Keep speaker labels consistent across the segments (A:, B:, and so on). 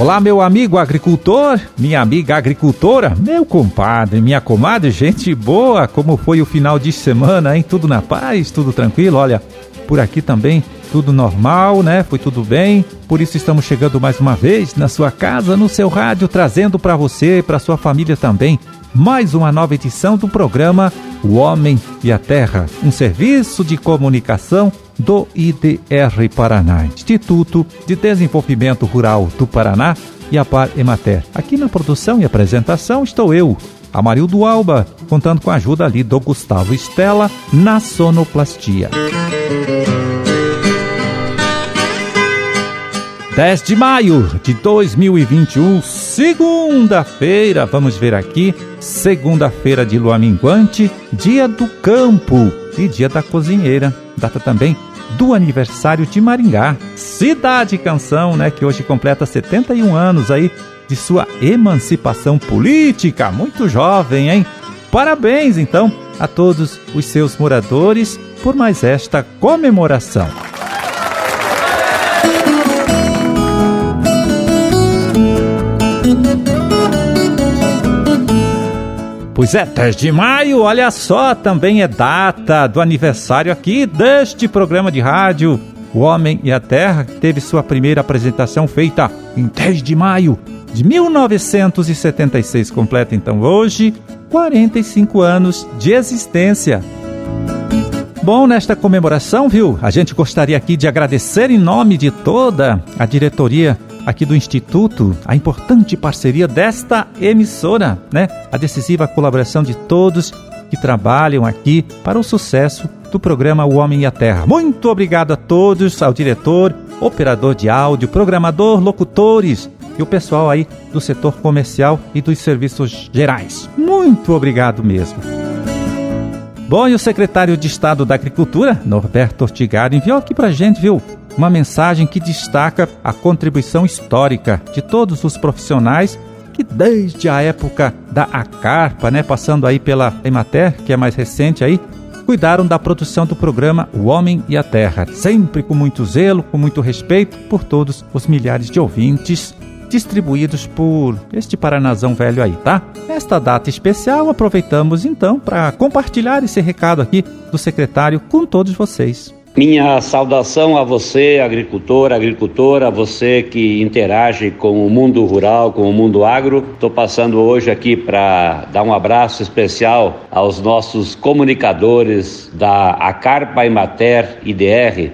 A: Olá, meu amigo agricultor, minha amiga agricultora, meu compadre, minha comadre, gente boa, como foi o final de semana, hein? Tudo na paz, tudo tranquilo? Olha, por aqui também tudo normal, né? Foi tudo bem. Por isso estamos chegando mais uma vez na sua casa, no seu rádio, trazendo para você e para sua família também mais uma nova edição do programa O Homem e a Terra, um serviço de comunicação do IDR Paraná, Instituto de Desenvolvimento Rural do Paraná e a Par Emater. Aqui na produção e apresentação estou eu, Amarildo Alba, contando com a ajuda ali do Gustavo Estela na sonoplastia. 10 de maio de 2021, segunda-feira, vamos ver aqui, segunda-feira de lua minguante, dia do campo e dia da cozinheira, data também do aniversário de Maringá, cidade canção, né, que hoje completa 71 anos aí de sua emancipação política, muito jovem, hein? Parabéns então a todos os seus moradores por mais esta comemoração. Pois é, 10 de maio, olha só, também é data do aniversário aqui deste programa de rádio. O Homem e a Terra teve sua primeira apresentação feita em 10 de maio de 1976. Completa então hoje 45 anos de existência. Bom, nesta comemoração, viu? A gente gostaria aqui de agradecer em nome de toda a diretoria aqui do Instituto, a importante parceria desta emissora, né? A decisiva colaboração de todos que trabalham aqui para o sucesso do programa O Homem e a Terra. Muito obrigado a todos, ao diretor, operador de áudio, programador, locutores e o pessoal aí do setor comercial e dos serviços gerais. Muito obrigado mesmo. Bom, e o secretário de Estado da Agricultura, Norberto Ortigari, enviou aqui pra gente, viu? Uma mensagem que destaca a contribuição histórica de todos os profissionais que desde a época da Acarpa, né, passando aí pela Emater, que é mais recente aí, cuidaram da produção do programa O Homem e a Terra, sempre com muito zelo, com muito respeito por todos os milhares de ouvintes distribuídos por este Paranazão velho aí, tá? Nesta data especial, aproveitamos então para compartilhar esse recado aqui do secretário com todos vocês.
B: Minha saudação a você, agricultor, agricultora, você que interage com o mundo rural, com o mundo agro. Estou passando hoje aqui para dar um abraço especial aos nossos comunicadores da Acarpa Imater IDR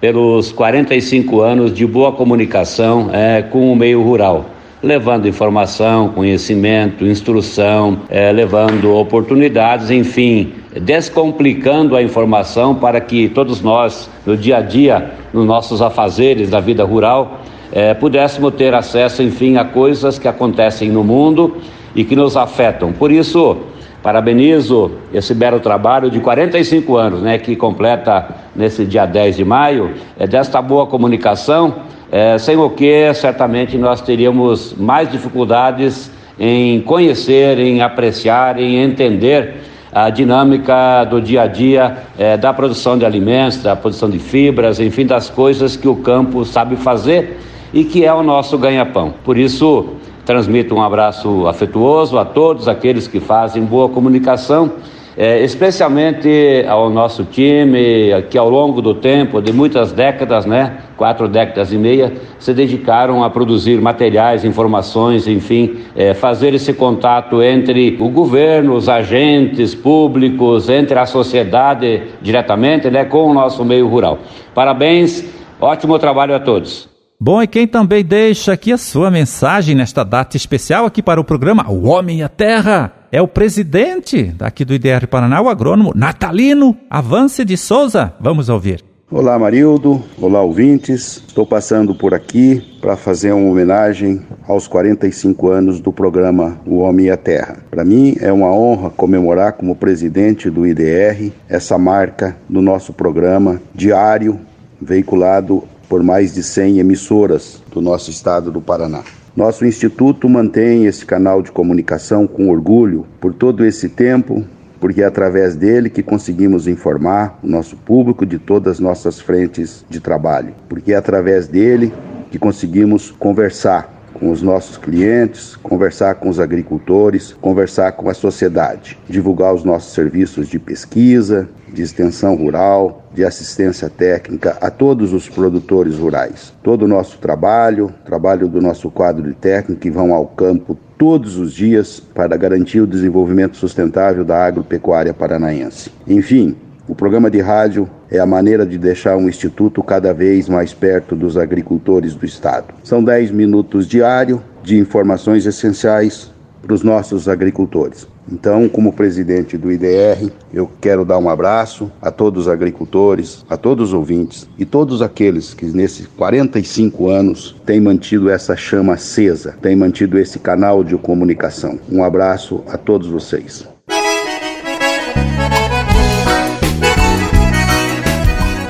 B: pelos 45 anos de boa comunicação é, com o meio rural, levando informação, conhecimento, instrução, é, levando oportunidades, enfim, descomplicando a informação para que todos nós, no dia a dia, nos nossos afazeres da vida rural, é, pudéssemos ter acesso, enfim, a coisas que acontecem no mundo e que nos afetam. Por isso, Parabenizo esse belo trabalho de 45 anos, né, que completa nesse dia 10 de maio, é desta boa comunicação, é, sem o que certamente nós teríamos mais dificuldades em conhecer, em apreciar, em entender a dinâmica do dia a dia é, da produção de alimentos, da produção de fibras, enfim, das coisas que o campo sabe fazer e que é o nosso ganha-pão. Por isso, Transmito um abraço afetuoso a todos aqueles que fazem boa comunicação, é, especialmente ao nosso time, que ao longo do tempo, de muitas décadas, né, quatro décadas e meia, se dedicaram a produzir materiais, informações, enfim, é, fazer esse contato entre o governo, os agentes públicos, entre a sociedade diretamente, né, com o nosso meio rural. Parabéns, ótimo trabalho a todos.
A: Bom, e quem também deixa aqui a sua mensagem nesta data especial aqui para o programa O Homem e a Terra é o presidente daqui do IDR Paraná, o agrônomo Natalino Avance de Souza. Vamos ouvir.
C: Olá, Marildo. Olá, ouvintes. Estou passando por aqui para fazer uma homenagem aos 45 anos do programa O Homem e a Terra. Para mim é uma honra comemorar como presidente do IDR essa marca do nosso programa diário veiculado por mais de 100 emissoras do nosso estado do Paraná. Nosso instituto mantém esse canal de comunicação com orgulho por todo esse tempo, porque é através dele que conseguimos informar o nosso público de todas as nossas frentes de trabalho, porque é através dele que conseguimos conversar com os nossos clientes, conversar com os agricultores, conversar com a sociedade, divulgar os nossos serviços de pesquisa, de extensão rural, de assistência técnica a todos os produtores rurais. Todo o nosso trabalho, trabalho do nosso quadro de técnico que vão ao campo todos os dias para garantir o desenvolvimento sustentável da agropecuária paranaense. Enfim, o programa de rádio é a maneira de deixar um instituto cada vez mais perto dos agricultores do estado. São 10 minutos diário de informações essenciais para os nossos agricultores. Então, como presidente do IDR, eu quero dar um abraço a todos os agricultores, a todos os ouvintes e todos aqueles que nesses 45 anos têm mantido essa chama acesa, têm mantido esse canal de comunicação. Um abraço a todos vocês.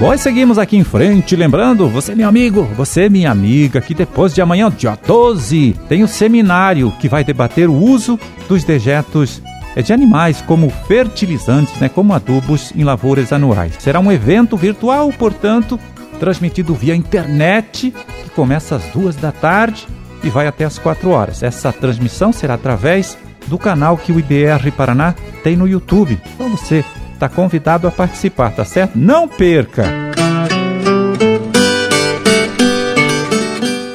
A: Bom, seguimos aqui em frente, lembrando, você meu amigo, você minha amiga, que depois de amanhã, dia 12, tem o seminário que vai debater o uso dos dejetos eh, de animais como fertilizantes, né, como adubos em lavouras anuais. Será um evento virtual, portanto, transmitido via internet, que começa às duas da tarde e vai até às quatro horas. Essa transmissão será através do canal que o IBR Paraná tem no YouTube. Então você está convidado a participar, tá certo? Não perca!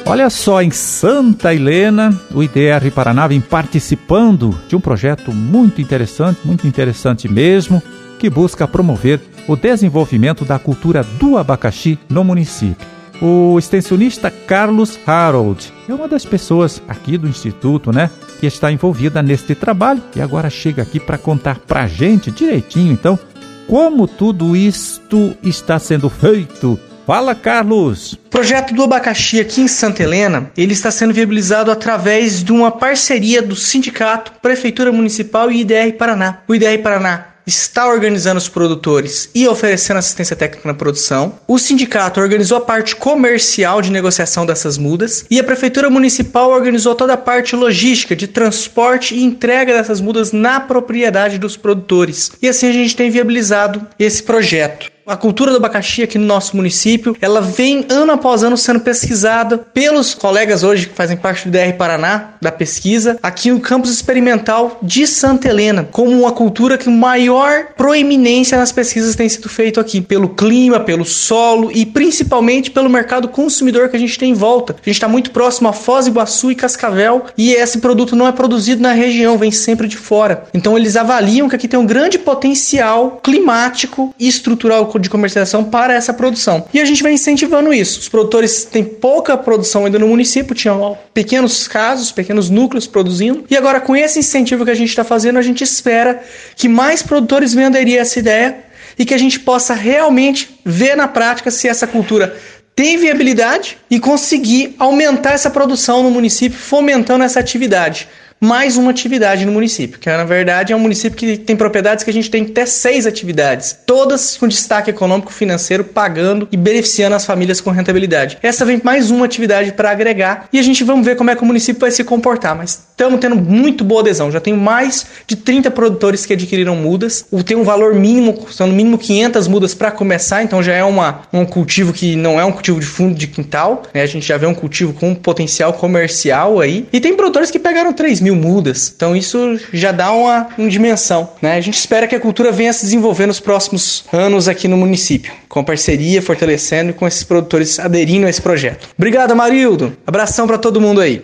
A: Olha só, em Santa Helena, o IDR Paraná vem participando de um projeto muito interessante, muito interessante mesmo, que busca promover o desenvolvimento da cultura do abacaxi no município. O extensionista Carlos Harold é uma das pessoas aqui do Instituto, né, que está envolvida neste trabalho e agora chega aqui para contar para a gente direitinho, então, como tudo isto está sendo feito. Fala, Carlos!
D: O projeto do abacaxi aqui em Santa Helena, ele está sendo viabilizado através de uma parceria do sindicato, Prefeitura Municipal e IDR Paraná. O IDR Paraná está organizando os produtores e oferecendo assistência técnica na produção. O sindicato organizou a parte comercial de negociação dessas mudas e a prefeitura municipal organizou toda a parte logística de transporte e entrega dessas mudas na propriedade dos produtores. E assim a gente tem viabilizado esse projeto. A cultura do abacaxi aqui no nosso município, ela vem ano após ano sendo pesquisada pelos colegas hoje que fazem parte do DR Paraná, da pesquisa, aqui no campus experimental de Santa Helena, como uma cultura que maior proeminência nas pesquisas tem sido feito aqui, pelo clima, pelo solo e principalmente pelo mercado consumidor que a gente tem em volta. A gente está muito próximo a Foz do Iguaçu e Cascavel e esse produto não é produzido na região, vem sempre de fora. Então eles avaliam que aqui tem um grande potencial climático e estrutural de comercialização para essa produção. E a gente vem incentivando isso. Os produtores têm pouca produção ainda no município, tinham pequenos casos, pequenos núcleos produzindo. E agora, com esse incentivo que a gente está fazendo, a gente espera que mais produtores a essa ideia e que a gente possa realmente ver na prática se essa cultura tem viabilidade e conseguir aumentar essa produção no município, fomentando essa atividade mais uma atividade no município, que na verdade é um município que tem propriedades que a gente tem até seis atividades, todas com destaque econômico financeiro, pagando e beneficiando as famílias com rentabilidade. Essa vem mais uma atividade para agregar e a gente vamos ver como é que o município vai se comportar, mas estamos tendo muito boa adesão. Já tenho mais de 30 produtores que adquiriram mudas, tem um valor mínimo, são no mínimo 500 mudas para começar, então já é uma, um cultivo que não é um cultivo de fundo de quintal, né? a gente já vê um cultivo com potencial comercial aí, e tem produtores que pegaram 3 mil mudas. Então isso já dá uma, uma dimensão. Né? A gente espera que a cultura venha se desenvolver nos próximos anos aqui no município, com parceria, fortalecendo e com esses produtores aderindo a esse projeto. Obrigado, Marildo. Abração para todo mundo aí.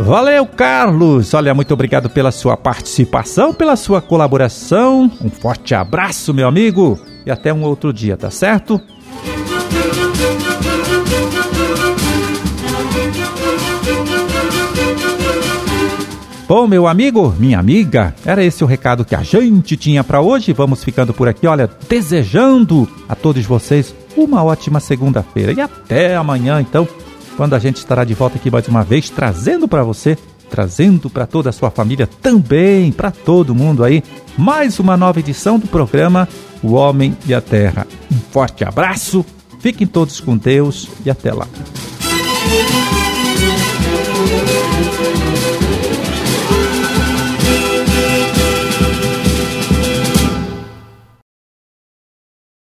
A: Valeu, Carlos! Olha, muito obrigado pela sua participação, pela sua colaboração. Um forte abraço, meu amigo, e até um outro dia, tá certo? Bom, meu amigo, minha amiga, era esse o recado que a gente tinha para hoje. Vamos ficando por aqui, olha, desejando a todos vocês uma ótima segunda-feira e até amanhã, então, quando a gente estará de volta aqui mais uma vez trazendo para você, trazendo para toda a sua família também, para todo mundo aí, mais uma nova edição do programa O Homem e a Terra. Um forte abraço, fiquem todos com Deus e até lá.